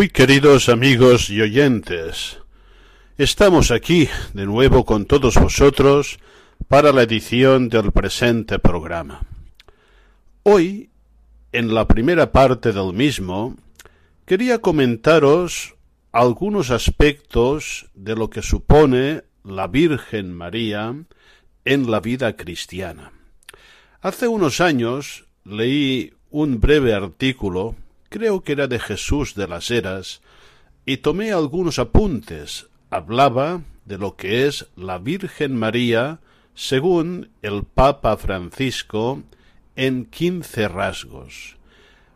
Muy queridos amigos y oyentes, estamos aquí de nuevo con todos vosotros para la edición del presente programa. Hoy, en la primera parte del mismo, quería comentaros algunos aspectos de lo que supone la Virgen María en la vida cristiana. Hace unos años leí un breve artículo, creo que era de Jesús de las Heras, y tomé algunos apuntes. Hablaba de lo que es la Virgen María según el Papa Francisco en quince rasgos.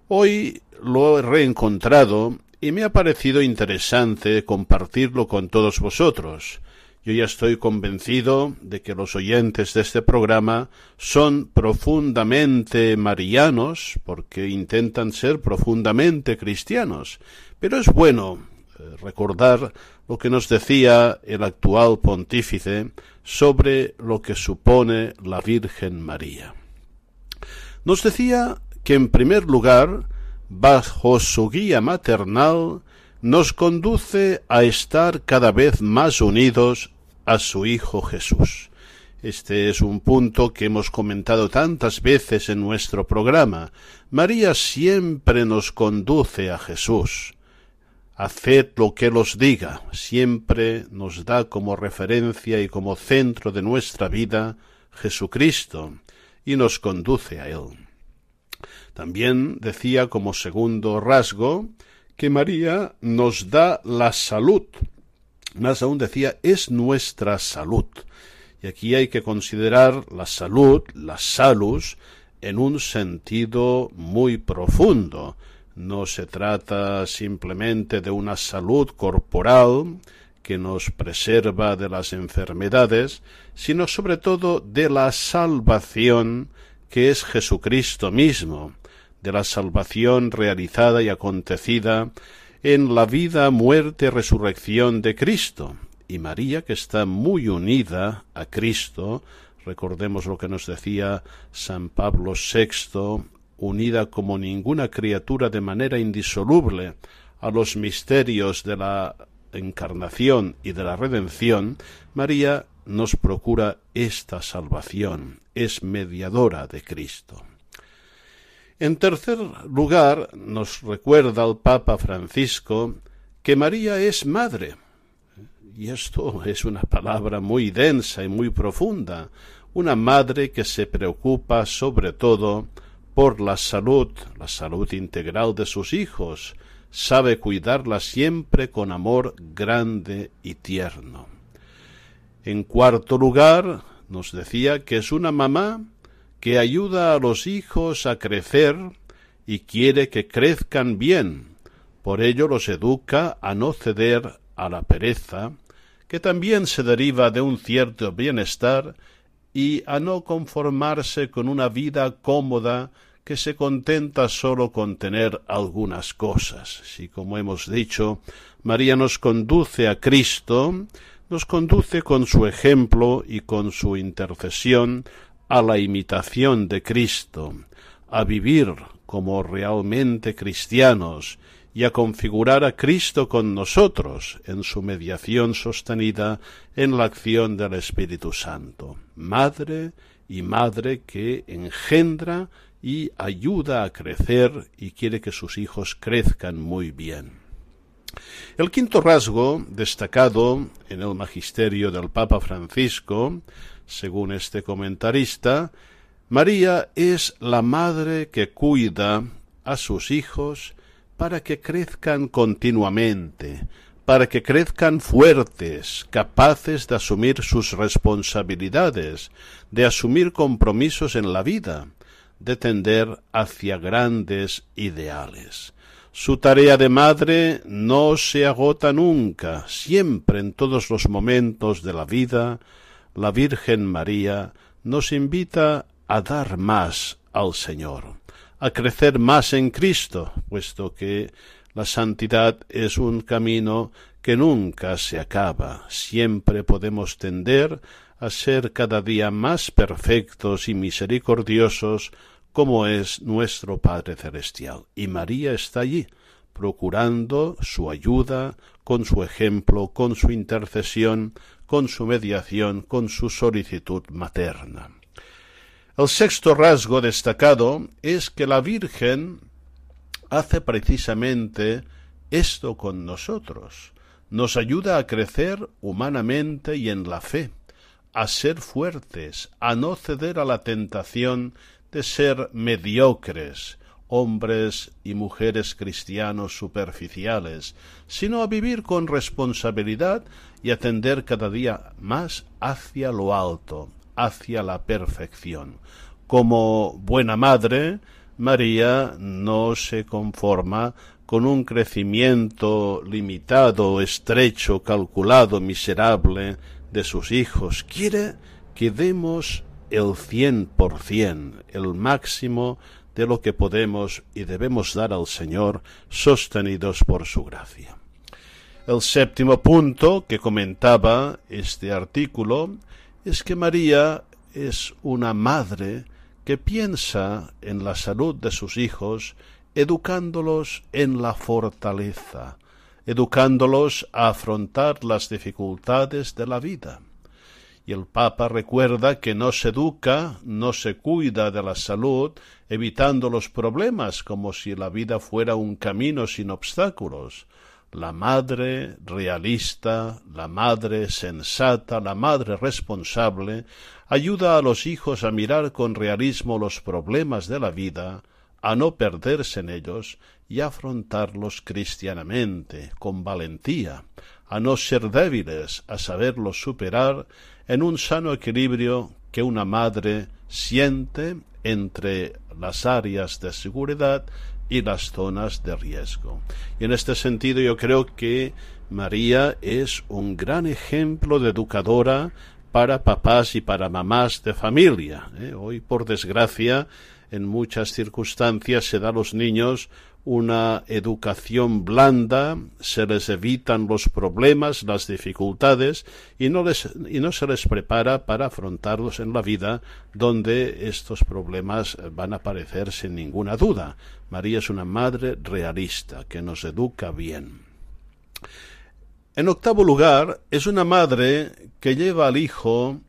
Hoy lo he reencontrado y me ha parecido interesante compartirlo con todos vosotros. Yo ya estoy convencido de que los oyentes de este programa son profundamente marianos, porque intentan ser profundamente cristianos. Pero es bueno eh, recordar lo que nos decía el actual pontífice sobre lo que supone la Virgen María. Nos decía que en primer lugar, bajo su guía maternal, nos conduce a estar cada vez más unidos a su Hijo Jesús. Este es un punto que hemos comentado tantas veces en nuestro programa. María siempre nos conduce a Jesús. Haced lo que Él os diga. Siempre nos da como referencia y como centro de nuestra vida Jesucristo y nos conduce a Él. También decía como segundo rasgo que María nos da la salud. Más aún decía, es nuestra salud. Y aquí hay que considerar la salud, la salus, en un sentido muy profundo. No se trata simplemente de una salud corporal que nos preserva de las enfermedades, sino sobre todo de la salvación que es Jesucristo mismo, de la salvación realizada y acontecida en la vida, muerte, resurrección de Cristo. Y María, que está muy unida a Cristo, recordemos lo que nos decía San Pablo VI, unida como ninguna criatura de manera indisoluble a los misterios de la encarnación y de la redención, María nos procura esta salvación, es mediadora de Cristo. En tercer lugar, nos recuerda el Papa Francisco que María es madre. Y esto es una palabra muy densa y muy profunda. Una madre que se preocupa sobre todo por la salud, la salud integral de sus hijos, sabe cuidarla siempre con amor grande y tierno. En cuarto lugar, nos decía que es una mamá que ayuda a los hijos a crecer y quiere que crezcan bien. Por ello los educa a no ceder a la pereza, que también se deriva de un cierto bienestar, y a no conformarse con una vida cómoda que se contenta sólo con tener algunas cosas. Si, como hemos dicho, María nos conduce a Cristo, nos conduce con su ejemplo y con su intercesión a la imitación de Cristo, a vivir como realmente cristianos y a configurar a Cristo con nosotros en su mediación sostenida en la acción del Espíritu Santo, madre y madre que engendra y ayuda a crecer y quiere que sus hijos crezcan muy bien. El quinto rasgo, destacado en el magisterio del Papa Francisco, según este comentarista, María es la madre que cuida a sus hijos para que crezcan continuamente, para que crezcan fuertes, capaces de asumir sus responsabilidades, de asumir compromisos en la vida, de tender hacia grandes ideales. Su tarea de madre no se agota nunca, siempre en todos los momentos de la vida, la Virgen María nos invita a dar más al Señor, a crecer más en Cristo, puesto que la santidad es un camino que nunca se acaba, siempre podemos tender a ser cada día más perfectos y misericordiosos como es nuestro Padre Celestial. Y María está allí, procurando su ayuda, con su ejemplo, con su intercesión, con su mediación, con su solicitud materna. El sexto rasgo destacado es que la Virgen hace precisamente esto con nosotros. Nos ayuda a crecer humanamente y en la fe, a ser fuertes, a no ceder a la tentación de ser mediocres, hombres y mujeres cristianos superficiales, sino a vivir con responsabilidad y atender cada día más hacia lo alto, hacia la perfección. Como buena madre, María no se conforma con un crecimiento limitado, estrecho, calculado, miserable de sus hijos. Quiere que demos el cien por cien, el máximo de lo que podemos y debemos dar al Señor, sostenidos por su gracia. El séptimo punto que comentaba este artículo es que María es una madre que piensa en la salud de sus hijos, educándolos en la fortaleza, educándolos a afrontar las dificultades de la vida. Y el Papa recuerda que no se educa, no se cuida de la salud, evitando los problemas como si la vida fuera un camino sin obstáculos. La madre realista, la madre sensata, la madre responsable, ayuda a los hijos a mirar con realismo los problemas de la vida, a no perderse en ellos y afrontarlos cristianamente, con valentía, a no ser débiles, a saberlos superar en un sano equilibrio que una madre siente entre las áreas de seguridad y las zonas de riesgo. Y en este sentido yo creo que María es un gran ejemplo de educadora para papás y para mamás de familia. ¿eh? Hoy, por desgracia, en muchas circunstancias se da a los niños una educación blanda, se les evitan los problemas, las dificultades y no, les, y no se les prepara para afrontarlos en la vida donde estos problemas van a aparecer sin ninguna duda. María es una madre realista que nos educa bien. En octavo lugar, es una madre que lleva al hijo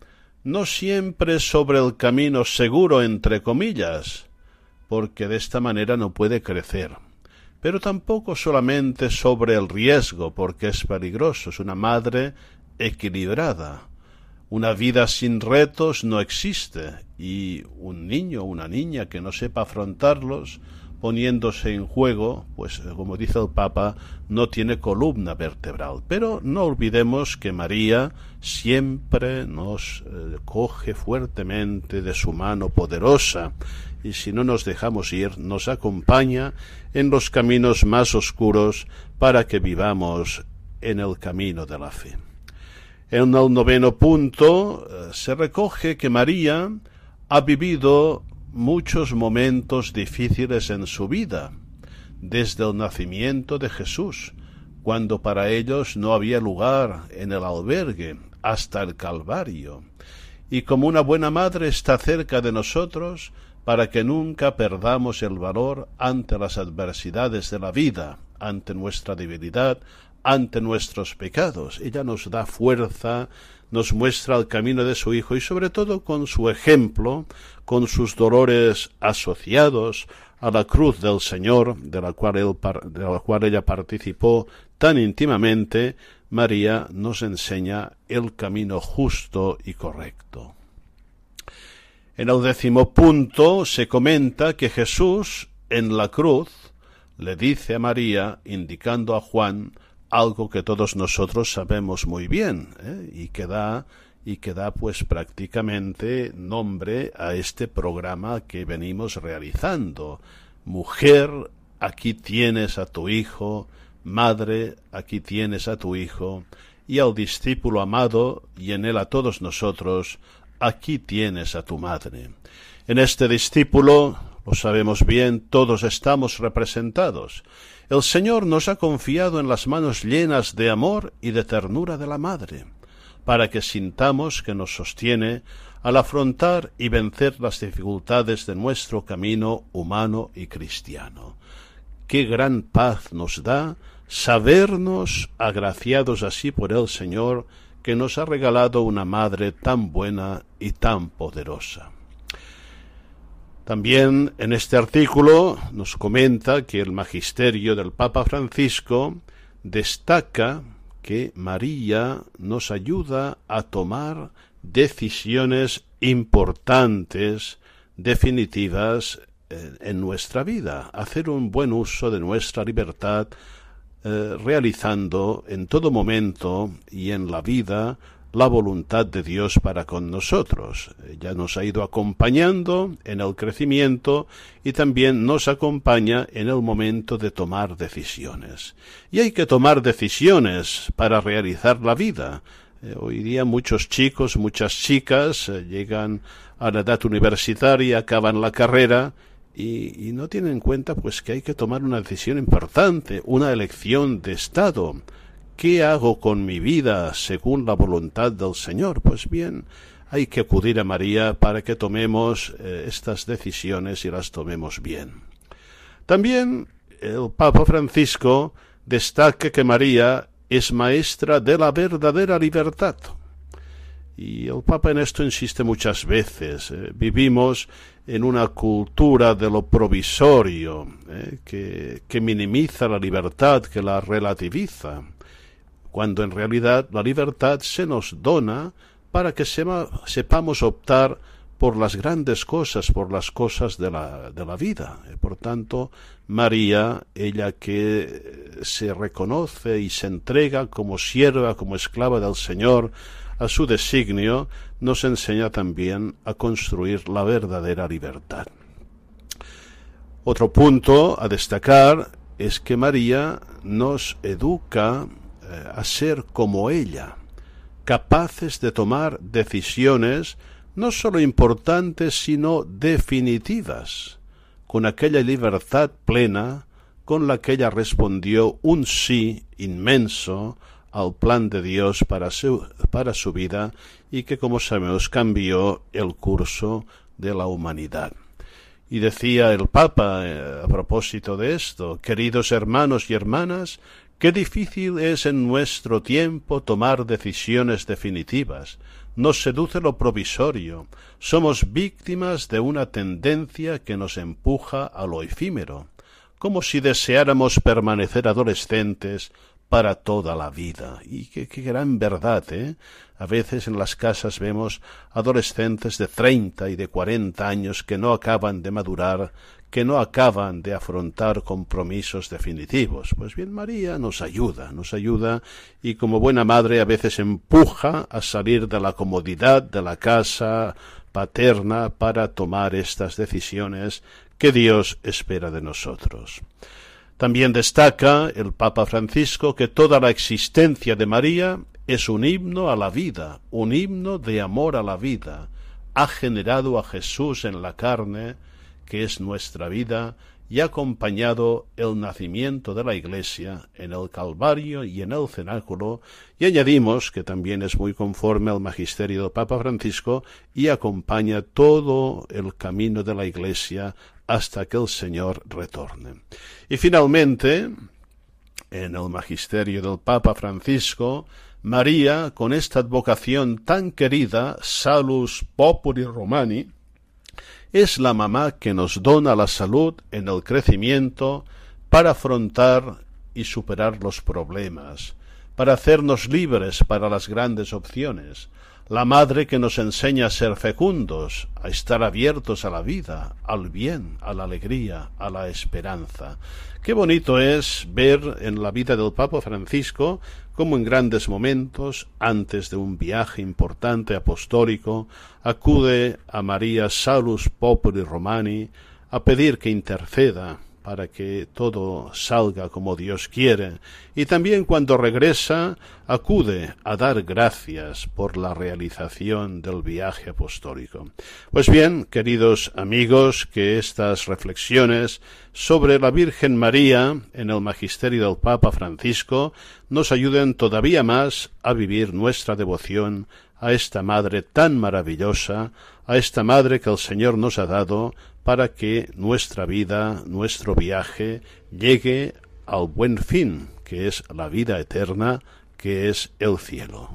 no siempre sobre el camino seguro entre comillas, porque de esta manera no puede crecer pero tampoco solamente sobre el riesgo, porque es peligroso, es una madre equilibrada. Una vida sin retos no existe y un niño o una niña que no sepa afrontarlos, poniéndose en juego, pues como dice el Papa, no tiene columna vertebral. Pero no olvidemos que María siempre nos eh, coge fuertemente de su mano poderosa y si no nos dejamos ir, nos acompaña en los caminos más oscuros para que vivamos en el camino de la fe. En el noveno punto eh, se recoge que María ha vivido muchos momentos difíciles en su vida, desde el nacimiento de Jesús, cuando para ellos no había lugar en el albergue, hasta el Calvario. Y como una buena madre está cerca de nosotros, para que nunca perdamos el valor ante las adversidades de la vida, ante nuestra debilidad, ante nuestros pecados. Ella nos da fuerza, nos muestra el camino de su Hijo y sobre todo con su ejemplo, con sus dolores asociados a la cruz del Señor, de la cual, de la cual ella participó tan íntimamente, María nos enseña el camino justo y correcto. En el décimo punto se comenta que Jesús en la cruz le dice a María, indicando a Juan algo que todos nosotros sabemos muy bien ¿eh? y que da y que da pues prácticamente nombre a este programa que venimos realizando. Mujer, aquí tienes a tu hijo, madre, aquí tienes a tu hijo, y al discípulo amado, y en él a todos nosotros, aquí tienes a tu madre. En este discípulo, lo sabemos bien, todos estamos representados. El Señor nos ha confiado en las manos llenas de amor y de ternura de la madre para que sintamos que nos sostiene al afrontar y vencer las dificultades de nuestro camino humano y cristiano. Qué gran paz nos da sabernos agraciados así por el Señor, que nos ha regalado una madre tan buena y tan poderosa. También en este artículo nos comenta que el magisterio del Papa Francisco destaca que María nos ayuda a tomar decisiones importantes, definitivas eh, en nuestra vida, hacer un buen uso de nuestra libertad, eh, realizando en todo momento y en la vida la voluntad de Dios para con nosotros. Ella nos ha ido acompañando en el crecimiento y también nos acompaña en el momento de tomar decisiones. Y hay que tomar decisiones para realizar la vida. Eh, hoy día muchos chicos, muchas chicas eh, llegan a la edad universitaria, acaban la carrera y, no tienen en cuenta pues que hay que tomar una decisión importante, una elección de Estado. ¿Qué hago con mi vida según la voluntad del Señor? Pues bien, hay que acudir a María para que tomemos eh, estas decisiones y las tomemos bien. También el Papa Francisco destaca que María es maestra de la verdadera libertad. Y el Papa en esto insiste muchas veces. Eh, vivimos en una cultura de lo provisorio, eh, que, que minimiza la libertad, que la relativiza cuando en realidad la libertad se nos dona para que sepamos optar por las grandes cosas, por las cosas de la, de la vida. Por tanto, María, ella que se reconoce y se entrega como sierva, como esclava del Señor, a su designio, nos enseña también a construir la verdadera libertad. Otro punto a destacar es que María nos educa a ser como ella, capaces de tomar decisiones no sólo importantes, sino definitivas, con aquella libertad plena con la que ella respondió un sí inmenso al plan de Dios para su, para su vida y que, como sabemos, cambió el curso de la humanidad. Y decía el Papa eh, a propósito de esto, queridos hermanos y hermanas, Qué difícil es en nuestro tiempo tomar decisiones definitivas. Nos seduce lo provisorio. Somos víctimas de una tendencia que nos empuja a lo efímero, como si deseáramos permanecer adolescentes para toda la vida. Y qué, gran verdad, ¿eh? A veces en las casas vemos adolescentes de treinta y de cuarenta años que no acaban de madurar, que no acaban de afrontar compromisos definitivos. Pues bien, María nos ayuda, nos ayuda y como buena madre a veces empuja a salir de la comodidad de la casa paterna para tomar estas decisiones que Dios espera de nosotros. También destaca el Papa Francisco que toda la existencia de María es un himno a la vida, un himno de amor a la vida. Ha generado a Jesús en la carne, que es nuestra vida, y ha acompañado el nacimiento de la Iglesia en el Calvario y en el cenáculo, y añadimos que también es muy conforme al magisterio del Papa Francisco y acompaña todo el camino de la Iglesia hasta que el Señor retorne. Y finalmente, en el magisterio del Papa Francisco, María, con esta advocación tan querida, Salus Populi Romani, es la mamá que nos dona la salud en el crecimiento para afrontar y superar los problemas, para hacernos libres para las grandes opciones, la madre que nos enseña a ser fecundos, a estar abiertos a la vida, al bien, a la alegría, a la esperanza. Qué bonito es ver en la vida del Papa Francisco cómo en grandes momentos, antes de un viaje importante apostólico, acude a María Salus Populi Romani a pedir que interceda para que todo salga como Dios quiere, y también cuando regresa acude a dar gracias por la realización del viaje apostólico. Pues bien, queridos amigos, que estas reflexiones sobre la Virgen María en el magisterio del Papa Francisco nos ayuden todavía más a vivir nuestra devoción a esta Madre tan maravillosa, a esta Madre que el Señor nos ha dado para que nuestra vida, nuestro viaje, llegue al buen fin, que es la vida eterna, que es el cielo.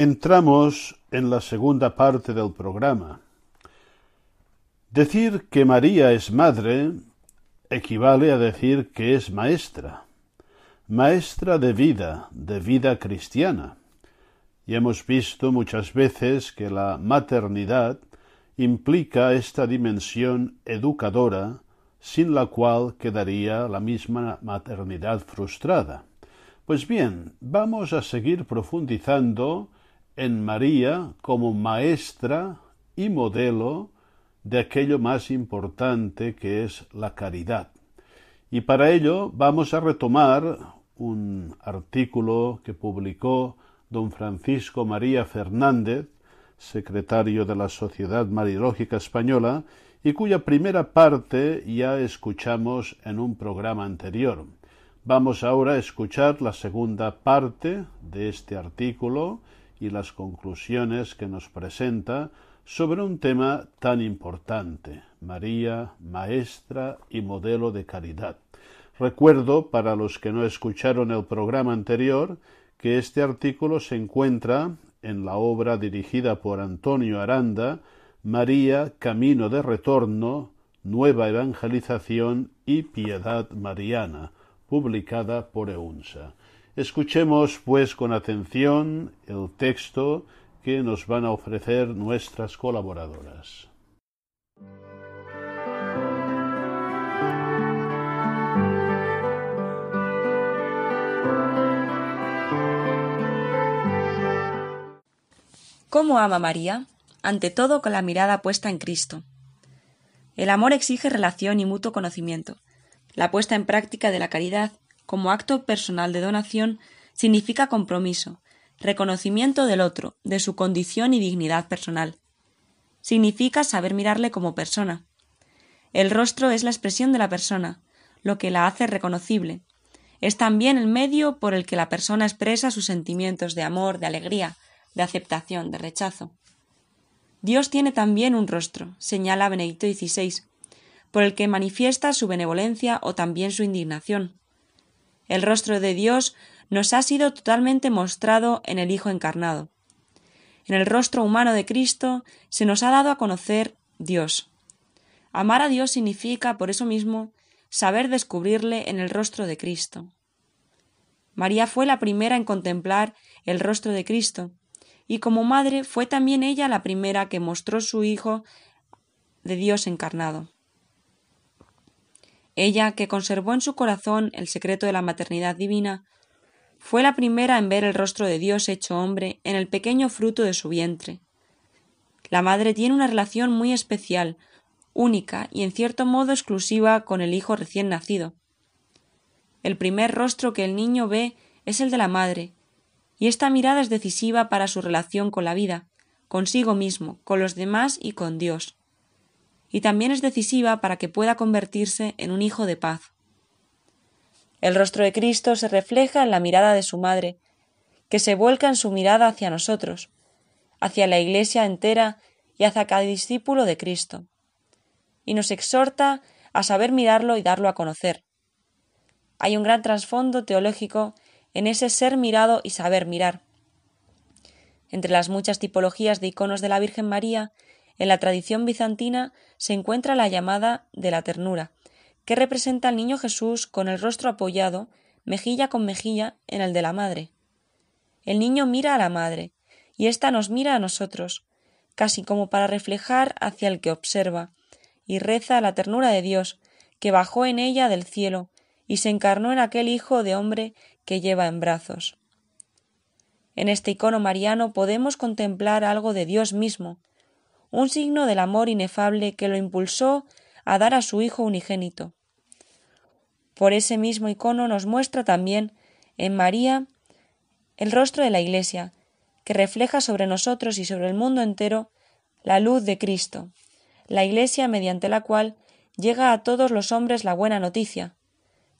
Entramos en la segunda parte del programa. Decir que María es madre equivale a decir que es maestra, maestra de vida, de vida cristiana. Y hemos visto muchas veces que la maternidad implica esta dimensión educadora sin la cual quedaría la misma maternidad frustrada. Pues bien, vamos a seguir profundizando en María como maestra y modelo de aquello más importante que es la caridad. Y para ello vamos a retomar un artículo que publicó don Francisco María Fernández secretario de la Sociedad Marilógica Española, y cuya primera parte ya escuchamos en un programa anterior. Vamos ahora a escuchar la segunda parte de este artículo y las conclusiones que nos presenta sobre un tema tan importante, María, maestra y modelo de caridad. Recuerdo, para los que no escucharon el programa anterior, que este artículo se encuentra en la obra dirigida por Antonio Aranda, María, Camino de Retorno, Nueva Evangelización y Piedad Mariana, publicada por EUNSA. Escuchemos, pues, con atención el texto que nos van a ofrecer nuestras colaboradoras. ¿Cómo ama María? Ante todo con la mirada puesta en Cristo. El amor exige relación y mutuo conocimiento. La puesta en práctica de la caridad, como acto personal de donación, significa compromiso, reconocimiento del otro, de su condición y dignidad personal. Significa saber mirarle como persona. El rostro es la expresión de la persona, lo que la hace reconocible. Es también el medio por el que la persona expresa sus sentimientos de amor, de alegría, de aceptación, de rechazo. Dios tiene también un rostro, señala Benedicto XVI, por el que manifiesta su benevolencia o también su indignación. El rostro de Dios nos ha sido totalmente mostrado en el Hijo encarnado. En el rostro humano de Cristo se nos ha dado a conocer Dios. Amar a Dios significa, por eso mismo, saber descubrirle en el rostro de Cristo. María fue la primera en contemplar el rostro de Cristo, y como madre fue también ella la primera que mostró su Hijo de Dios encarnado. Ella, que conservó en su corazón el secreto de la maternidad divina, fue la primera en ver el rostro de Dios hecho hombre en el pequeño fruto de su vientre. La madre tiene una relación muy especial, única y en cierto modo exclusiva con el hijo recién nacido. El primer rostro que el niño ve es el de la madre, y esta mirada es decisiva para su relación con la vida, consigo mismo, con los demás y con Dios. Y también es decisiva para que pueda convertirse en un hijo de paz. El rostro de Cristo se refleja en la mirada de su madre, que se vuelca en su mirada hacia nosotros, hacia la Iglesia entera y hacia cada discípulo de Cristo, y nos exhorta a saber mirarlo y darlo a conocer. Hay un gran trasfondo teológico en ese ser mirado y saber mirar. Entre las muchas tipologías de iconos de la Virgen María, en la tradición bizantina se encuentra la llamada de la ternura, que representa al niño Jesús con el rostro apoyado, mejilla con mejilla, en el de la madre. El niño mira a la madre, y ésta nos mira a nosotros, casi como para reflejar hacia el que observa, y reza la ternura de Dios, que bajó en ella del cielo, y se encarnó en aquel Hijo de hombre que lleva en brazos. En este icono mariano podemos contemplar algo de Dios mismo, un signo del amor inefable que lo impulsó a dar a su Hijo unigénito. Por ese mismo icono nos muestra también en María el rostro de la Iglesia, que refleja sobre nosotros y sobre el mundo entero la luz de Cristo, la Iglesia mediante la cual llega a todos los hombres la buena noticia.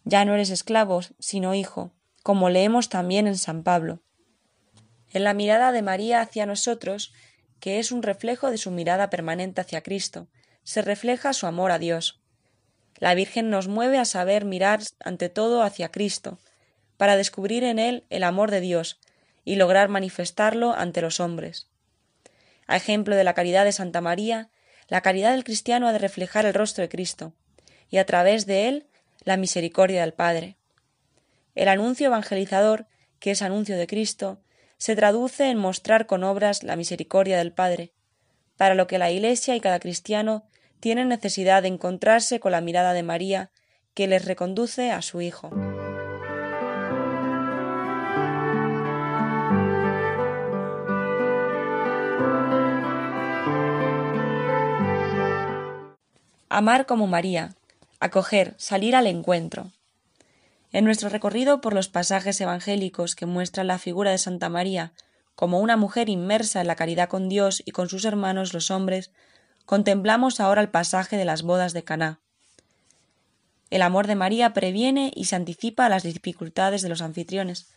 Ya no eres esclavo, sino hijo como leemos también en San Pablo. En la mirada de María hacia nosotros, que es un reflejo de su mirada permanente hacia Cristo, se refleja su amor a Dios. La Virgen nos mueve a saber mirar ante todo hacia Cristo, para descubrir en él el amor de Dios y lograr manifestarlo ante los hombres. A ejemplo de la caridad de Santa María, la caridad del cristiano ha de reflejar el rostro de Cristo, y a través de él la misericordia del Padre. El anuncio evangelizador, que es anuncio de Cristo, se traduce en mostrar con obras la misericordia del Padre, para lo que la Iglesia y cada cristiano tienen necesidad de encontrarse con la mirada de María, que les reconduce a su Hijo. Amar como María, acoger, salir al encuentro. En nuestro recorrido por los pasajes evangélicos que muestran la figura de Santa María como una mujer inmersa en la caridad con Dios y con sus hermanos los hombres, contemplamos ahora el pasaje de las bodas de Caná. El amor de María previene y se anticipa a las dificultades de los anfitriones.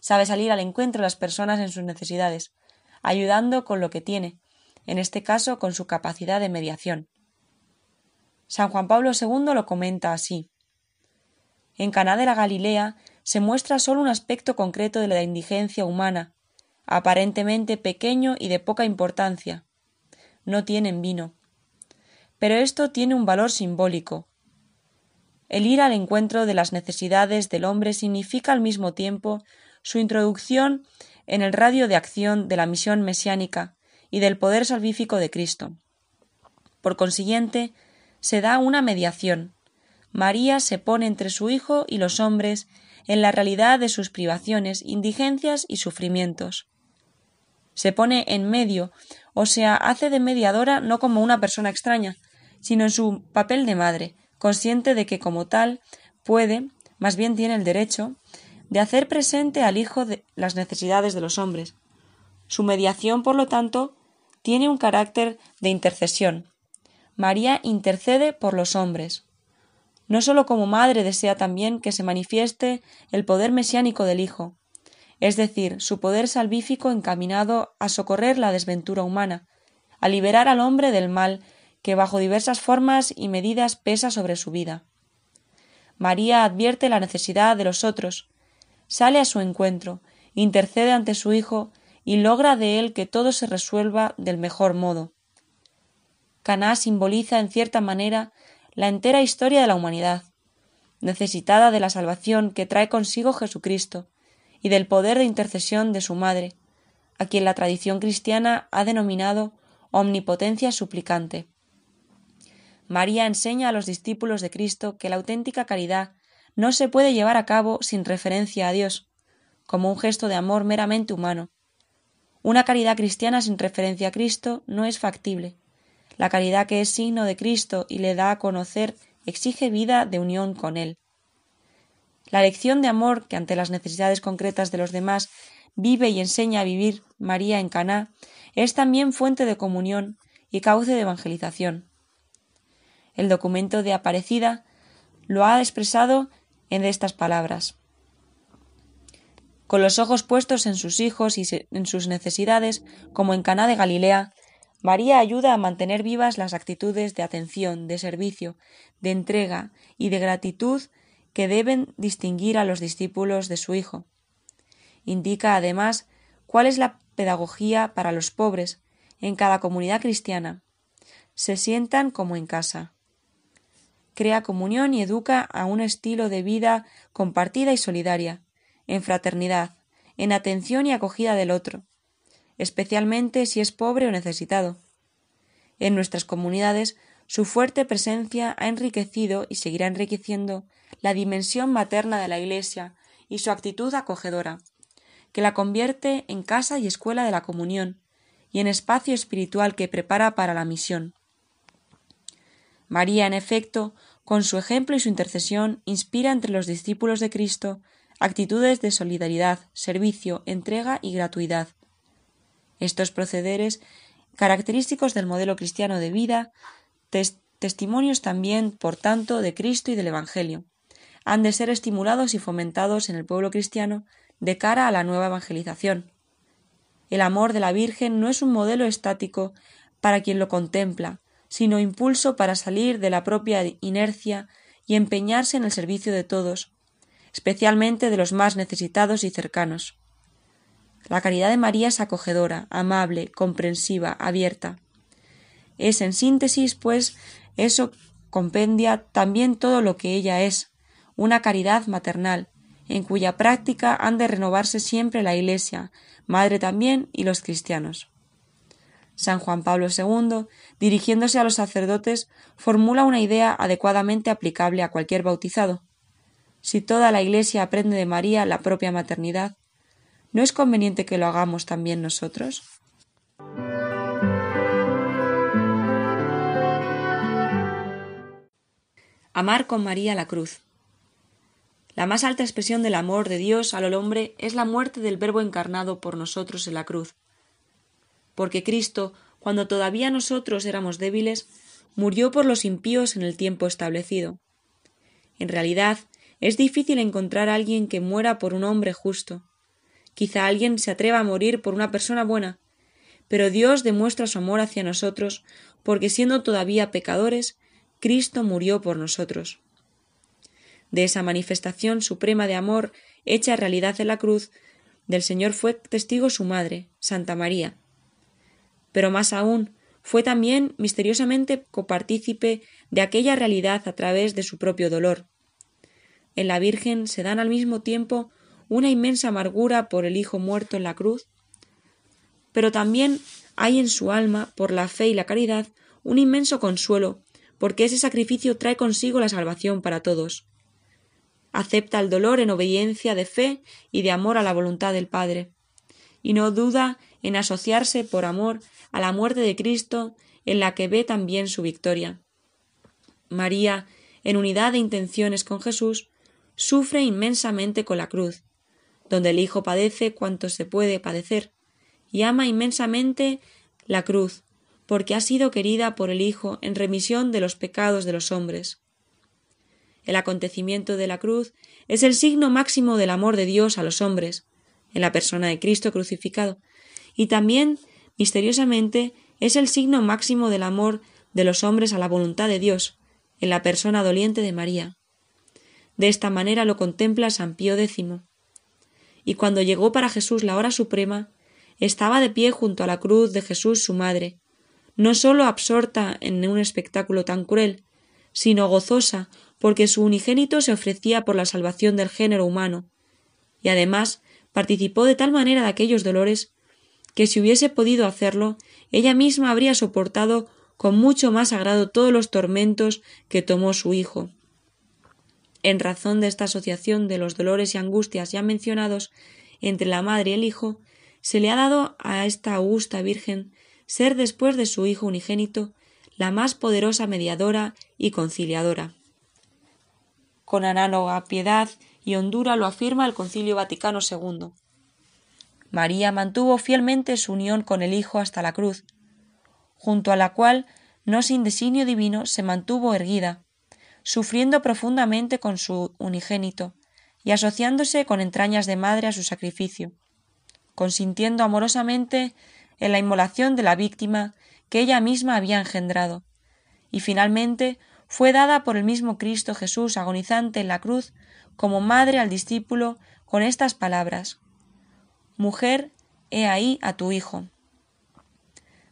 Sabe salir al encuentro de las personas en sus necesidades, ayudando con lo que tiene, en este caso con su capacidad de mediación. San Juan Pablo II lo comenta así. En Caná de la Galilea se muestra solo un aspecto concreto de la indigencia humana, aparentemente pequeño y de poca importancia. No tienen vino. Pero esto tiene un valor simbólico. El ir al encuentro de las necesidades del hombre significa al mismo tiempo su introducción en el radio de acción de la misión mesiánica y del poder salvífico de Cristo. Por consiguiente, se da una mediación. María se pone entre su Hijo y los hombres en la realidad de sus privaciones, indigencias y sufrimientos. Se pone en medio, o sea, hace de mediadora no como una persona extraña, sino en su papel de madre, consciente de que como tal puede, más bien tiene el derecho, de hacer presente al Hijo de las necesidades de los hombres. Su mediación, por lo tanto, tiene un carácter de intercesión. María intercede por los hombres. No sólo como madre desea también que se manifieste el poder mesiánico del Hijo, es decir, su poder salvífico encaminado a socorrer la desventura humana, a liberar al hombre del mal que bajo diversas formas y medidas pesa sobre su vida. María advierte la necesidad de los otros, sale a su encuentro, intercede ante su Hijo y logra de él que todo se resuelva del mejor modo. Caná simboliza en cierta manera la entera historia de la humanidad, necesitada de la salvación que trae consigo Jesucristo y del poder de intercesión de su madre, a quien la tradición cristiana ha denominado omnipotencia suplicante. María enseña a los discípulos de Cristo que la auténtica caridad no se puede llevar a cabo sin referencia a Dios, como un gesto de amor meramente humano. Una caridad cristiana sin referencia a Cristo no es factible. La caridad que es signo de Cristo y le da a conocer exige vida de unión con Él. La lección de amor que ante las necesidades concretas de los demás vive y enseña a vivir María en Caná es también fuente de comunión y cauce de evangelización. El documento de Aparecida lo ha expresado en estas palabras. Con los ojos puestos en sus hijos y en sus necesidades, como en Caná de Galilea, María ayuda a mantener vivas las actitudes de atención, de servicio, de entrega y de gratitud que deben distinguir a los discípulos de su Hijo. Indica además cuál es la pedagogía para los pobres en cada comunidad cristiana. Se sientan como en casa crea comunión y educa a un estilo de vida compartida y solidaria, en fraternidad, en atención y acogida del otro, especialmente si es pobre o necesitado. En nuestras comunidades su fuerte presencia ha enriquecido y seguirá enriqueciendo la dimensión materna de la Iglesia y su actitud acogedora, que la convierte en casa y escuela de la comunión y en espacio espiritual que prepara para la misión. María, en efecto, con su ejemplo y su intercesión, inspira entre los discípulos de Cristo actitudes de solidaridad, servicio, entrega y gratuidad. Estos procederes, característicos del modelo cristiano de vida, testimonios también, por tanto, de Cristo y del Evangelio, han de ser estimulados y fomentados en el pueblo cristiano de cara a la nueva evangelización. El amor de la Virgen no es un modelo estático para quien lo contempla, sino impulso para salir de la propia inercia y empeñarse en el servicio de todos, especialmente de los más necesitados y cercanos. La caridad de María es acogedora, amable, comprensiva, abierta. Es, en síntesis, pues, eso compendia también todo lo que ella es, una caridad maternal, en cuya práctica han de renovarse siempre la Iglesia, madre también, y los cristianos. San Juan Pablo II, dirigiéndose a los sacerdotes, formula una idea adecuadamente aplicable a cualquier bautizado. Si toda la Iglesia aprende de María la propia maternidad, ¿no es conveniente que lo hagamos también nosotros? Amar con María la cruz. La más alta expresión del amor de Dios al hombre es la muerte del Verbo encarnado por nosotros en la cruz. Porque Cristo, cuando todavía nosotros éramos débiles, murió por los impíos en el tiempo establecido. En realidad, es difícil encontrar a alguien que muera por un hombre justo. Quizá alguien se atreva a morir por una persona buena, pero Dios demuestra su amor hacia nosotros porque siendo todavía pecadores, Cristo murió por nosotros. De esa manifestación suprema de amor hecha realidad en la cruz, del Señor fue testigo su madre, Santa María. Pero más aún, fue también misteriosamente copartícipe de aquella realidad a través de su propio dolor. En la Virgen se dan al mismo tiempo una inmensa amargura por el Hijo muerto en la cruz, pero también hay en su alma, por la fe y la caridad, un inmenso consuelo, porque ese sacrificio trae consigo la salvación para todos. Acepta el dolor en obediencia de fe y de amor a la voluntad del Padre, y no duda en asociarse por amor a la muerte de Cristo, en la que ve también su victoria. María, en unidad de intenciones con Jesús, sufre inmensamente con la cruz, donde el Hijo padece cuanto se puede padecer, y ama inmensamente la cruz, porque ha sido querida por el Hijo en remisión de los pecados de los hombres. El acontecimiento de la cruz es el signo máximo del amor de Dios a los hombres, en la persona de Cristo crucificado, y también, misteriosamente, es el signo máximo del amor de los hombres a la voluntad de Dios, en la persona doliente de María. De esta manera lo contempla San Pío X. Y cuando llegó para Jesús la hora suprema, estaba de pie junto a la cruz de Jesús su madre, no sólo absorta en un espectáculo tan cruel, sino gozosa porque su unigénito se ofrecía por la salvación del género humano, y además participó de tal manera de aquellos dolores que si hubiese podido hacerlo, ella misma habría soportado con mucho más agrado todos los tormentos que tomó su hijo. En razón de esta asociación de los dolores y angustias ya mencionados entre la madre y el hijo, se le ha dado a esta augusta Virgen ser después de su Hijo unigénito la más poderosa mediadora y conciliadora. Con análoga piedad y hondura lo afirma el Concilio Vaticano II. María mantuvo fielmente su unión con el Hijo hasta la cruz, junto a la cual, no sin designio divino, se mantuvo erguida, sufriendo profundamente con su unigénito y asociándose con entrañas de madre a su sacrificio consintiendo amorosamente en la inmolación de la víctima que ella misma había engendrado, y finalmente fue dada por el mismo Cristo Jesús agonizante en la cruz como madre al discípulo con estas palabras Mujer, he ahí a tu hijo.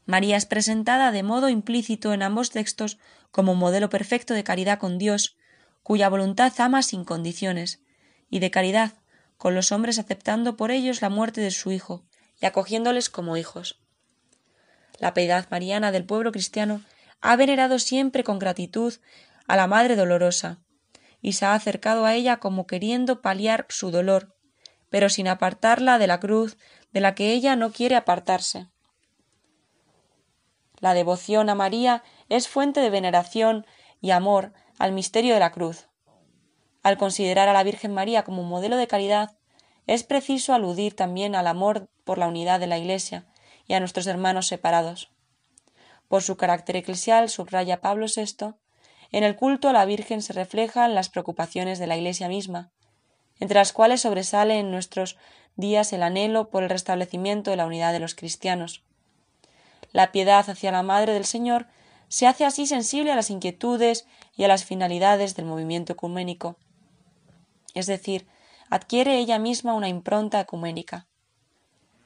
María es presentada de modo implícito en ambos textos como modelo perfecto de caridad con Dios, cuya voluntad ama sin condiciones, y de caridad con los hombres aceptando por ellos la muerte de su Hijo y acogiéndoles como hijos. La piedad mariana del pueblo cristiano ha venerado siempre con gratitud a la Madre Dolorosa, y se ha acercado a ella como queriendo paliar su dolor, pero sin apartarla de la cruz de la que ella no quiere apartarse. La devoción a María es fuente de veneración y amor al misterio de la cruz. Al considerar a la Virgen María como modelo de caridad, es preciso aludir también al amor por la unidad de la Iglesia y a nuestros hermanos separados. Por su carácter eclesial, subraya Pablo VI, en el culto a la Virgen se reflejan las preocupaciones de la Iglesia misma, entre las cuales sobresale en nuestros días el anhelo por el restablecimiento de la unidad de los cristianos. La piedad hacia la Madre del Señor se hace así sensible a las inquietudes y a las finalidades del movimiento ecuménico, es decir, adquiere ella misma una impronta ecuménica.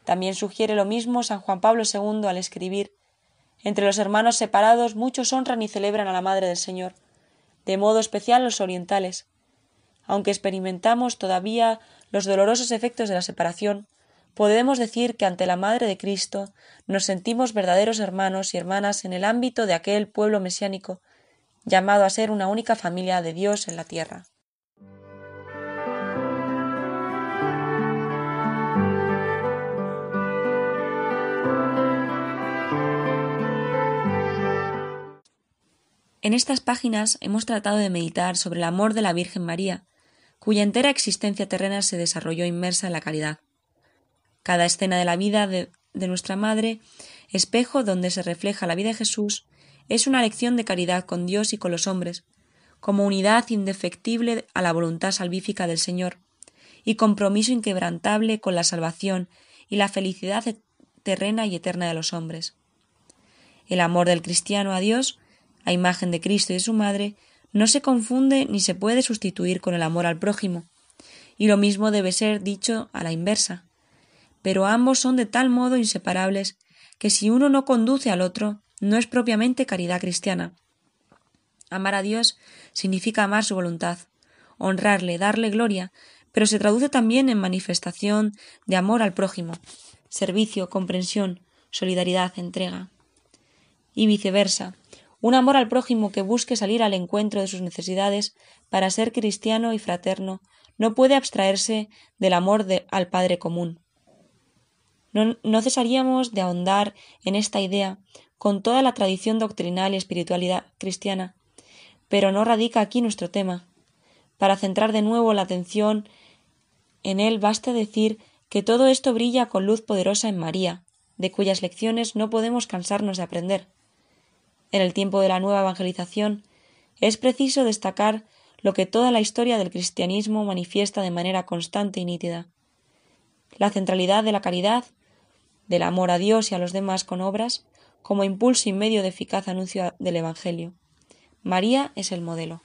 También sugiere lo mismo San Juan Pablo II al escribir Entre los hermanos separados muchos honran y celebran a la Madre del Señor, de modo especial los orientales. Aunque experimentamos todavía los dolorosos efectos de la separación, podemos decir que ante la Madre de Cristo nos sentimos verdaderos hermanos y hermanas en el ámbito de aquel pueblo mesiánico, llamado a ser una única familia de Dios en la tierra. En estas páginas hemos tratado de meditar sobre el amor de la Virgen María, cuya entera existencia terrena se desarrolló inmersa en la caridad. Cada escena de la vida de, de nuestra Madre, espejo donde se refleja la vida de Jesús, es una lección de caridad con Dios y con los hombres, como unidad indefectible a la voluntad salvífica del Señor, y compromiso inquebrantable con la salvación y la felicidad terrena y eterna de los hombres. El amor del cristiano a Dios, a imagen de Cristo y de su Madre, no se confunde ni se puede sustituir con el amor al prójimo, y lo mismo debe ser dicho a la inversa. Pero ambos son de tal modo inseparables que si uno no conduce al otro, no es propiamente caridad cristiana. Amar a Dios significa amar su voluntad, honrarle, darle gloria, pero se traduce también en manifestación de amor al prójimo, servicio, comprensión, solidaridad, entrega. Y viceversa, un amor al prójimo que busque salir al encuentro de sus necesidades para ser cristiano y fraterno no puede abstraerse del amor al Padre común. No, no cesaríamos de ahondar en esta idea con toda la tradición doctrinal y espiritualidad cristiana, pero no radica aquí nuestro tema. Para centrar de nuevo la atención en él basta decir que todo esto brilla con luz poderosa en María, de cuyas lecciones no podemos cansarnos de aprender. En el tiempo de la nueva evangelización es preciso destacar lo que toda la historia del cristianismo manifiesta de manera constante y nítida la centralidad de la caridad, del amor a Dios y a los demás con obras, como impulso y medio de eficaz anuncio del Evangelio. María es el modelo.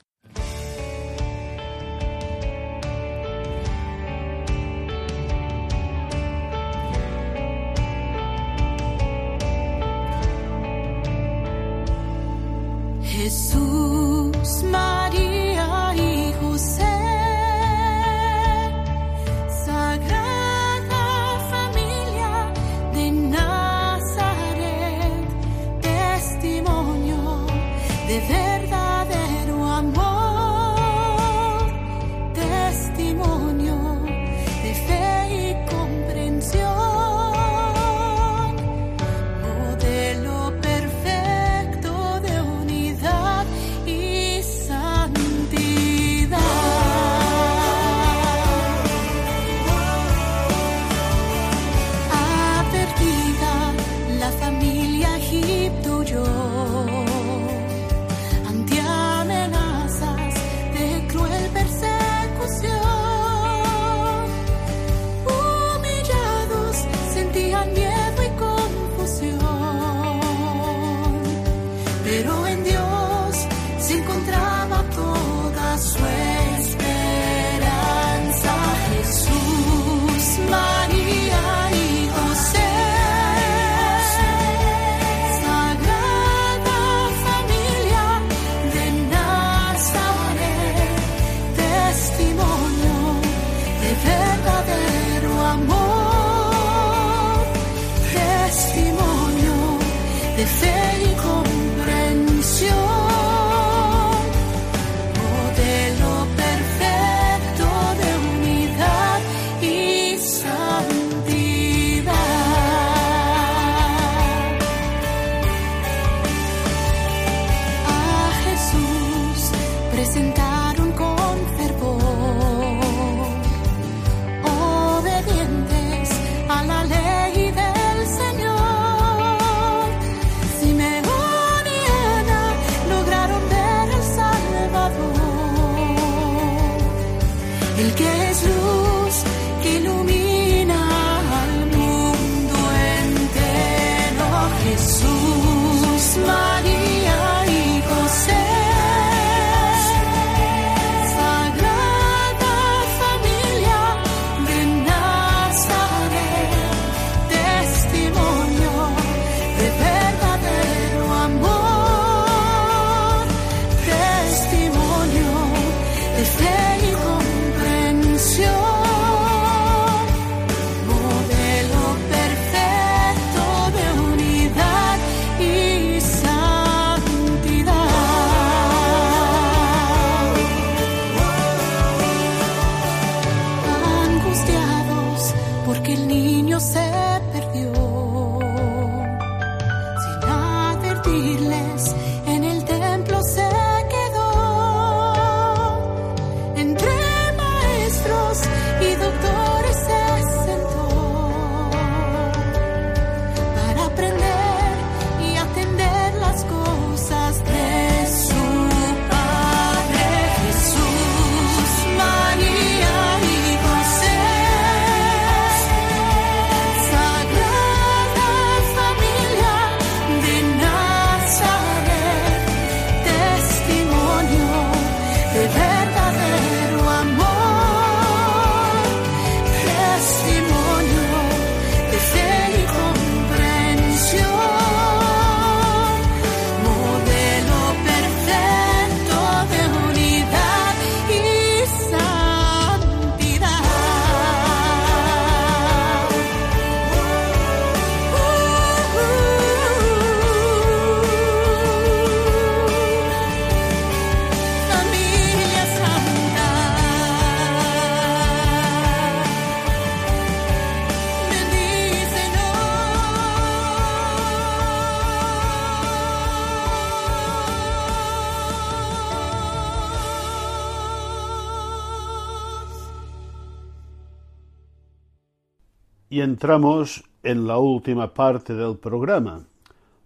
Entramos en la última parte del programa.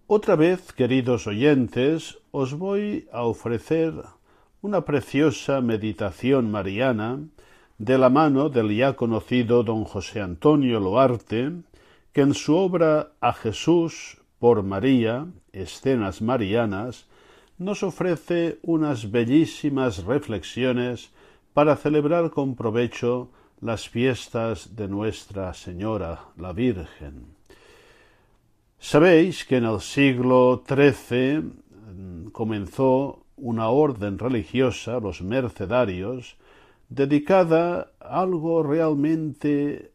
Otra vez, queridos oyentes, os voy a ofrecer una preciosa meditación mariana de la mano del ya conocido don José Antonio Loarte, que en su obra A Jesús por María, escenas marianas, nos ofrece unas bellísimas reflexiones para celebrar con provecho las fiestas de Nuestra Señora, la Virgen. Sabéis que en el siglo XIII mm, comenzó una orden religiosa, los mercedarios, dedicada a algo realmente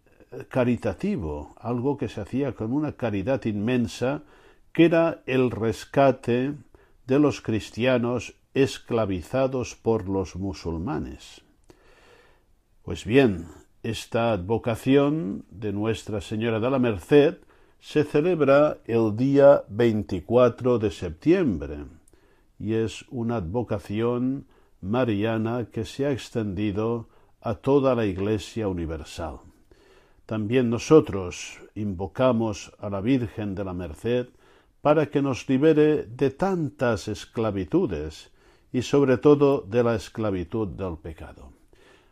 caritativo, algo que se hacía con una caridad inmensa, que era el rescate de los cristianos esclavizados por los musulmanes. Pues bien, esta advocación de Nuestra Señora de la Merced se celebra el día 24 de septiembre y es una advocación mariana que se ha extendido a toda la Iglesia universal. También nosotros invocamos a la Virgen de la Merced para que nos libere de tantas esclavitudes y sobre todo de la esclavitud del pecado.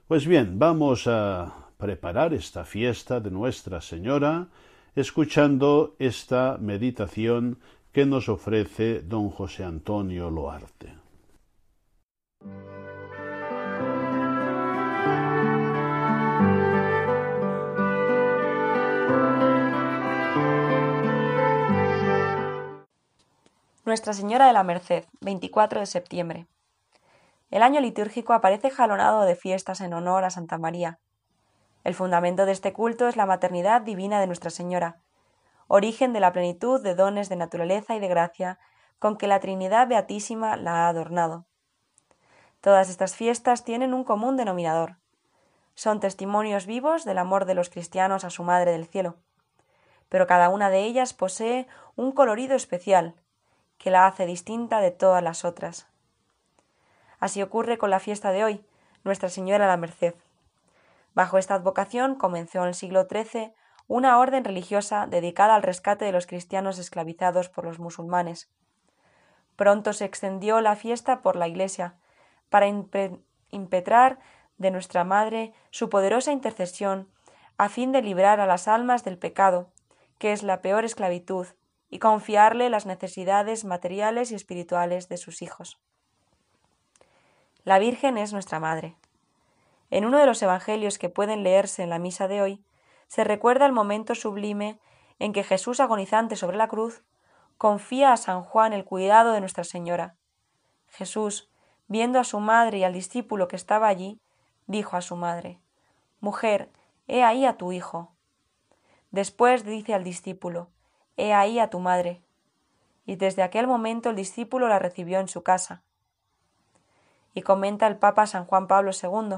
Pues bien, vamos a preparar esta fiesta de Nuestra Señora escuchando esta meditación que nos ofrece don José Antonio Loarte. Nuestra Señora de la Merced, 24 de septiembre. El año litúrgico aparece jalonado de fiestas en honor a Santa María. El fundamento de este culto es la maternidad divina de Nuestra Señora, origen de la plenitud de dones de naturaleza y de gracia con que la Trinidad Beatísima la ha adornado. Todas estas fiestas tienen un común denominador. Son testimonios vivos del amor de los cristianos a su Madre del Cielo. Pero cada una de ellas posee un colorido especial, que la hace distinta de todas las otras. Así ocurre con la fiesta de hoy, Nuestra Señora la Merced. Bajo esta advocación comenzó en el siglo XIII una orden religiosa dedicada al rescate de los cristianos esclavizados por los musulmanes. Pronto se extendió la fiesta por la Iglesia, para impetrar de nuestra Madre su poderosa intercesión, a fin de librar a las almas del pecado, que es la peor esclavitud, y confiarle las necesidades materiales y espirituales de sus hijos. La Virgen es nuestra Madre. En uno de los Evangelios que pueden leerse en la misa de hoy, se recuerda el momento sublime en que Jesús agonizante sobre la cruz confía a San Juan el cuidado de Nuestra Señora. Jesús, viendo a su madre y al discípulo que estaba allí, dijo a su madre Mujer, he ahí a tu hijo. Después dice al discípulo He ahí a tu madre. Y desde aquel momento el discípulo la recibió en su casa y comenta el Papa San Juan Pablo II.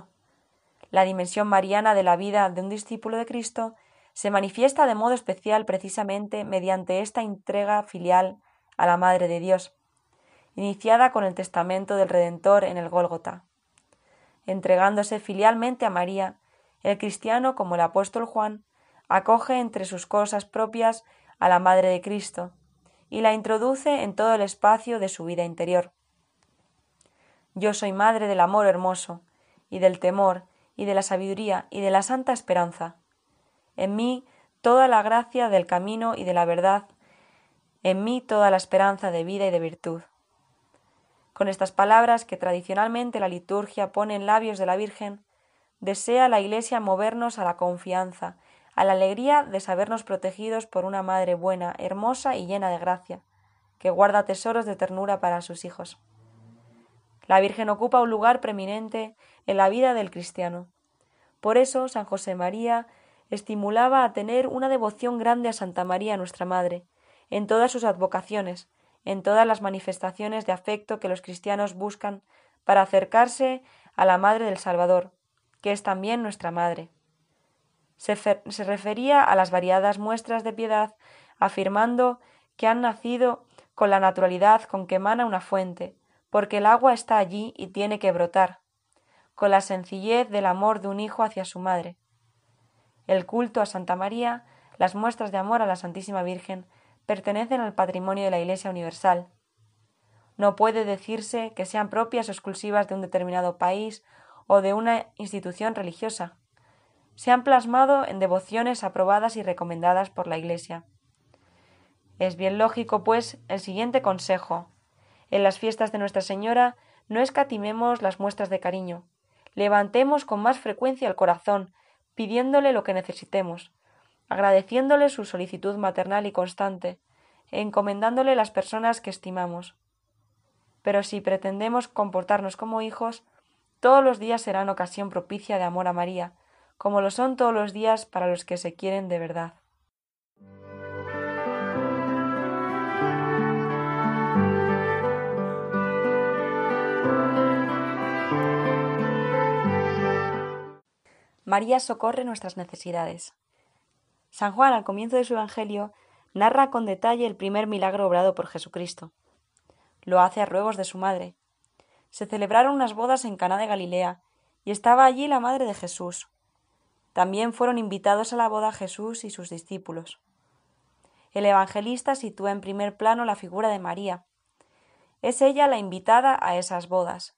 La dimensión mariana de la vida de un discípulo de Cristo se manifiesta de modo especial precisamente mediante esta entrega filial a la Madre de Dios, iniciada con el testamento del Redentor en el Gólgota. Entregándose filialmente a María, el cristiano, como el apóstol Juan, acoge entre sus cosas propias a la Madre de Cristo y la introduce en todo el espacio de su vida interior. Yo soy madre del amor hermoso, y del temor, y de la sabiduría, y de la santa esperanza. En mí toda la gracia del camino y de la verdad, en mí toda la esperanza de vida y de virtud. Con estas palabras que tradicionalmente la liturgia pone en labios de la Virgen, desea la Iglesia movernos a la confianza, a la alegría de sabernos protegidos por una Madre buena, hermosa y llena de gracia, que guarda tesoros de ternura para sus hijos. La Virgen ocupa un lugar preeminente en la vida del cristiano. Por eso San José María estimulaba a tener una devoción grande a Santa María nuestra Madre, en todas sus advocaciones, en todas las manifestaciones de afecto que los cristianos buscan para acercarse a la Madre del Salvador, que es también nuestra Madre. Se, se refería a las variadas muestras de piedad, afirmando que han nacido con la naturalidad con que emana una fuente, porque el agua está allí y tiene que brotar, con la sencillez del amor de un hijo hacia su madre. El culto a Santa María Las muestras de amor a la Santísima Virgen pertenecen al patrimonio de la Iglesia Universal. No puede decirse que sean propias o exclusivas de un determinado país o de una institución religiosa. Se han plasmado en devociones aprobadas y recomendadas por la Iglesia. Es bien lógico, pues, el siguiente consejo. En las fiestas de Nuestra Señora no escatimemos las muestras de cariño. Levantemos con más frecuencia el corazón, pidiéndole lo que necesitemos, agradeciéndole su solicitud maternal y constante, encomendándole las personas que estimamos. Pero si pretendemos comportarnos como hijos, todos los días serán ocasión propicia de amor a María, como lo son todos los días para los que se quieren de verdad. María socorre nuestras necesidades. San Juan, al comienzo de su Evangelio, narra con detalle el primer milagro obrado por Jesucristo. Lo hace a ruegos de su madre. Se celebraron unas bodas en Caná de Galilea, y estaba allí la madre de Jesús. También fueron invitados a la boda Jesús y sus discípulos. El evangelista sitúa en primer plano la figura de María. Es ella la invitada a esas bodas.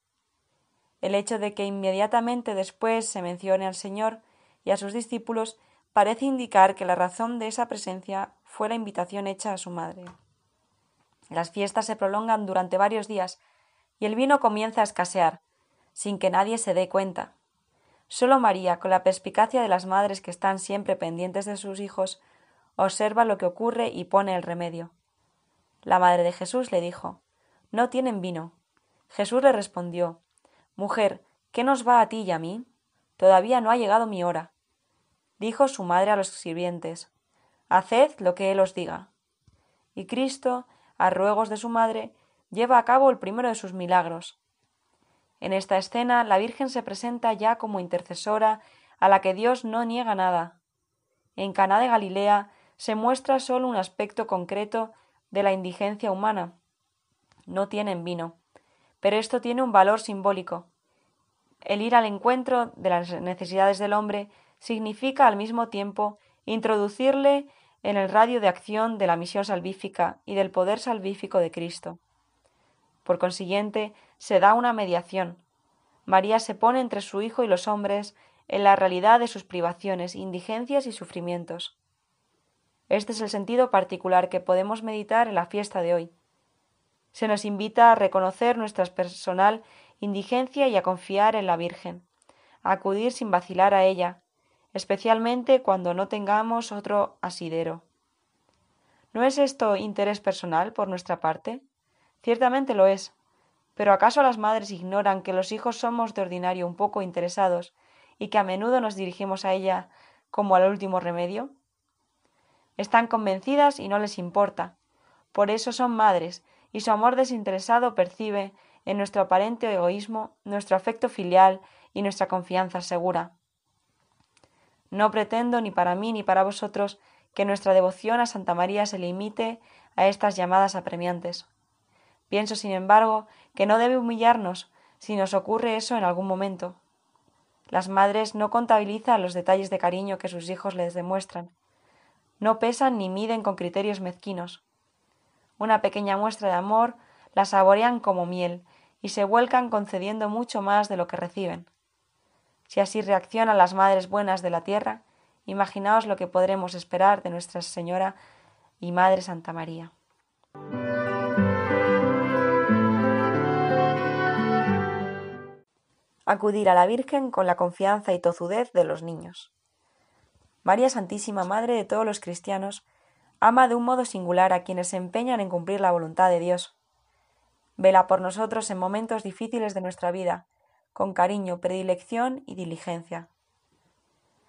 El hecho de que inmediatamente después se mencione al Señor y a sus discípulos parece indicar que la razón de esa presencia fue la invitación hecha a su madre. Las fiestas se prolongan durante varios días y el vino comienza a escasear, sin que nadie se dé cuenta. Solo María, con la perspicacia de las madres que están siempre pendientes de sus hijos, observa lo que ocurre y pone el remedio. La madre de Jesús le dijo No tienen vino. Jesús le respondió Mujer, ¿qué nos va a ti y a mí? Todavía no ha llegado mi hora. Dijo su madre a los sirvientes Haced lo que él os diga. Y Cristo, a ruegos de su madre, lleva a cabo el primero de sus milagros. En esta escena la Virgen se presenta ya como intercesora a la que Dios no niega nada. En Caná de Galilea se muestra solo un aspecto concreto de la indigencia humana. No tienen vino pero esto tiene un valor simbólico. El ir al encuentro de las necesidades del hombre significa al mismo tiempo introducirle en el radio de acción de la misión salvífica y del poder salvífico de Cristo. Por consiguiente, se da una mediación. María se pone entre su Hijo y los hombres en la realidad de sus privaciones, indigencias y sufrimientos. Este es el sentido particular que podemos meditar en la fiesta de hoy. Se nos invita a reconocer nuestra personal indigencia y a confiar en la Virgen, a acudir sin vacilar a ella, especialmente cuando no tengamos otro asidero. ¿No es esto interés personal por nuestra parte? Ciertamente lo es. Pero ¿acaso las madres ignoran que los hijos somos de ordinario un poco interesados y que a menudo nos dirigimos a ella como al último remedio? Están convencidas y no les importa. Por eso son madres y su amor desinteresado percibe en nuestro aparente egoísmo nuestro afecto filial y nuestra confianza segura. No pretendo ni para mí ni para vosotros que nuestra devoción a Santa María se limite a estas llamadas apremiantes. Pienso, sin embargo, que no debe humillarnos si nos ocurre eso en algún momento. Las madres no contabilizan los detalles de cariño que sus hijos les demuestran. No pesan ni miden con criterios mezquinos una pequeña muestra de amor, la saborean como miel y se vuelcan concediendo mucho más de lo que reciben. Si así reaccionan las madres buenas de la tierra, imaginaos lo que podremos esperar de Nuestra Señora y Madre Santa María. Acudir a la Virgen con la confianza y tozudez de los niños. María Santísima, Madre de todos los cristianos, ama de un modo singular a quienes se empeñan en cumplir la voluntad de Dios. Vela por nosotros en momentos difíciles de nuestra vida, con cariño, predilección y diligencia.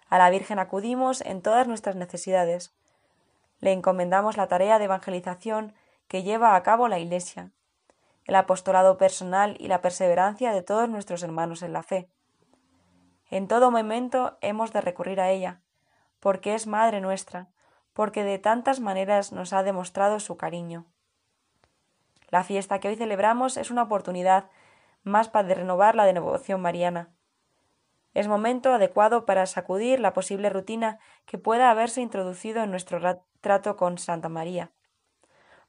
A la Virgen acudimos en todas nuestras necesidades. Le encomendamos la tarea de evangelización que lleva a cabo la Iglesia, el apostolado personal y la perseverancia de todos nuestros hermanos en la fe. En todo momento hemos de recurrir a ella, porque es Madre nuestra, porque de tantas maneras nos ha demostrado su cariño. La fiesta que hoy celebramos es una oportunidad más para renovar la devoción mariana. Es momento adecuado para sacudir la posible rutina que pueda haberse introducido en nuestro trato con Santa María.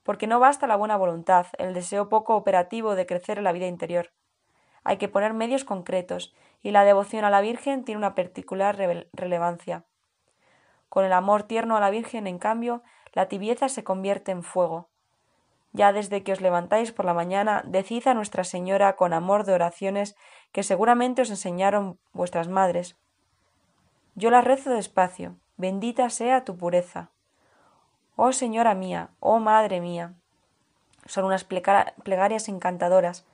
Porque no basta la buena voluntad, el deseo poco operativo de crecer en la vida interior. Hay que poner medios concretos, y la devoción a la Virgen tiene una particular relevancia. Con el amor tierno a la Virgen, en cambio, la tibieza se convierte en fuego. Ya desde que os levantáis por la mañana, decid a Nuestra Señora con amor de oraciones que seguramente os enseñaron vuestras madres. Yo las rezo despacio, bendita sea tu pureza. Oh Señora mía, oh Madre mía. Son unas plegarias encantadoras.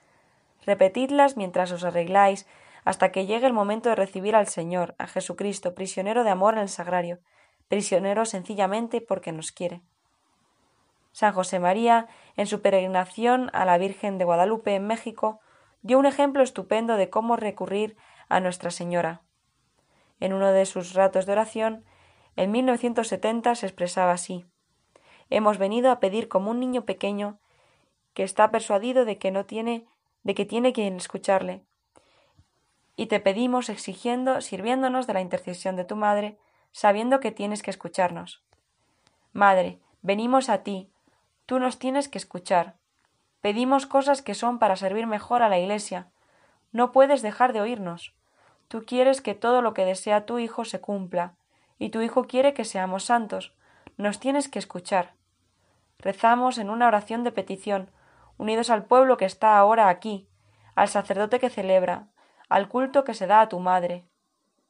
Repetidlas mientras os arregláis, hasta que llegue el momento de recibir al Señor, a Jesucristo, prisionero de amor en el sagrario, prisionero sencillamente porque nos quiere. San José María, en su peregrinación a la Virgen de Guadalupe en México, dio un ejemplo estupendo de cómo recurrir a Nuestra Señora. En uno de sus ratos de oración, en 1970 se expresaba así: Hemos venido a pedir como un niño pequeño que está persuadido de que no tiene, de que tiene quien escucharle. Y te pedimos exigiendo, sirviéndonos de la intercesión de tu madre, sabiendo que tienes que escucharnos. Madre, venimos a ti, tú nos tienes que escuchar. Pedimos cosas que son para servir mejor a la Iglesia. No puedes dejar de oírnos. Tú quieres que todo lo que desea tu Hijo se cumpla, y tu Hijo quiere que seamos santos. Nos tienes que escuchar. Rezamos en una oración de petición, unidos al pueblo que está ahora aquí, al sacerdote que celebra, al culto que se da a tu madre,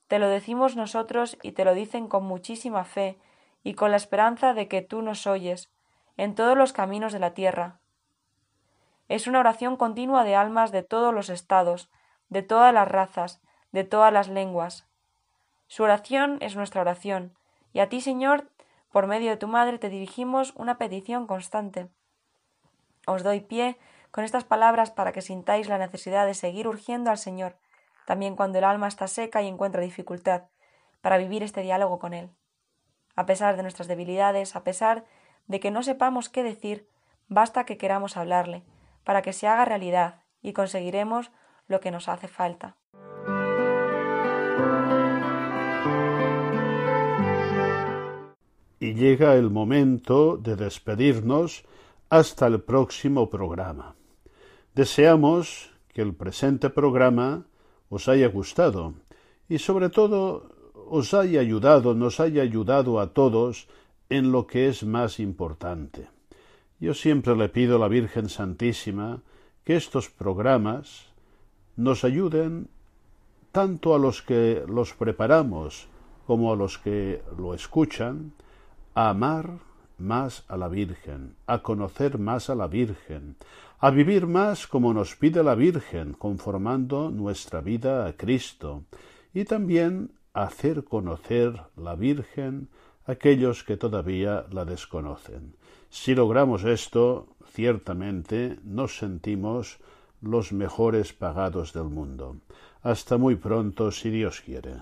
te lo decimos nosotros y te lo dicen con muchísima fe y con la esperanza de que tú nos oyes en todos los caminos de la tierra. Es una oración continua de almas de todos los estados, de todas las razas, de todas las lenguas. Su oración es nuestra oración, y a ti, Señor, por medio de tu Madre, te dirigimos una petición constante. Os doy pie con estas palabras para que sintáis la necesidad de seguir urgiendo al Señor, también cuando el alma está seca y encuentra dificultad, para vivir este diálogo con Él. A pesar de nuestras debilidades, a pesar de que no sepamos qué decir, basta que queramos hablarle, para que se haga realidad y conseguiremos lo que nos hace falta. Y llega el momento de despedirnos hasta el próximo programa. Deseamos que el presente programa os haya gustado y sobre todo os haya ayudado, nos haya ayudado a todos en lo que es más importante. Yo siempre le pido a la Virgen Santísima que estos programas nos ayuden tanto a los que los preparamos como a los que lo escuchan a amar más a la Virgen, a conocer más a la Virgen, a vivir más como nos pide la Virgen, conformando nuestra vida a Cristo, y también hacer conocer la Virgen a aquellos que todavía la desconocen. Si logramos esto, ciertamente nos sentimos los mejores pagados del mundo. Hasta muy pronto, si Dios quiere.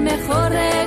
El mejor regalo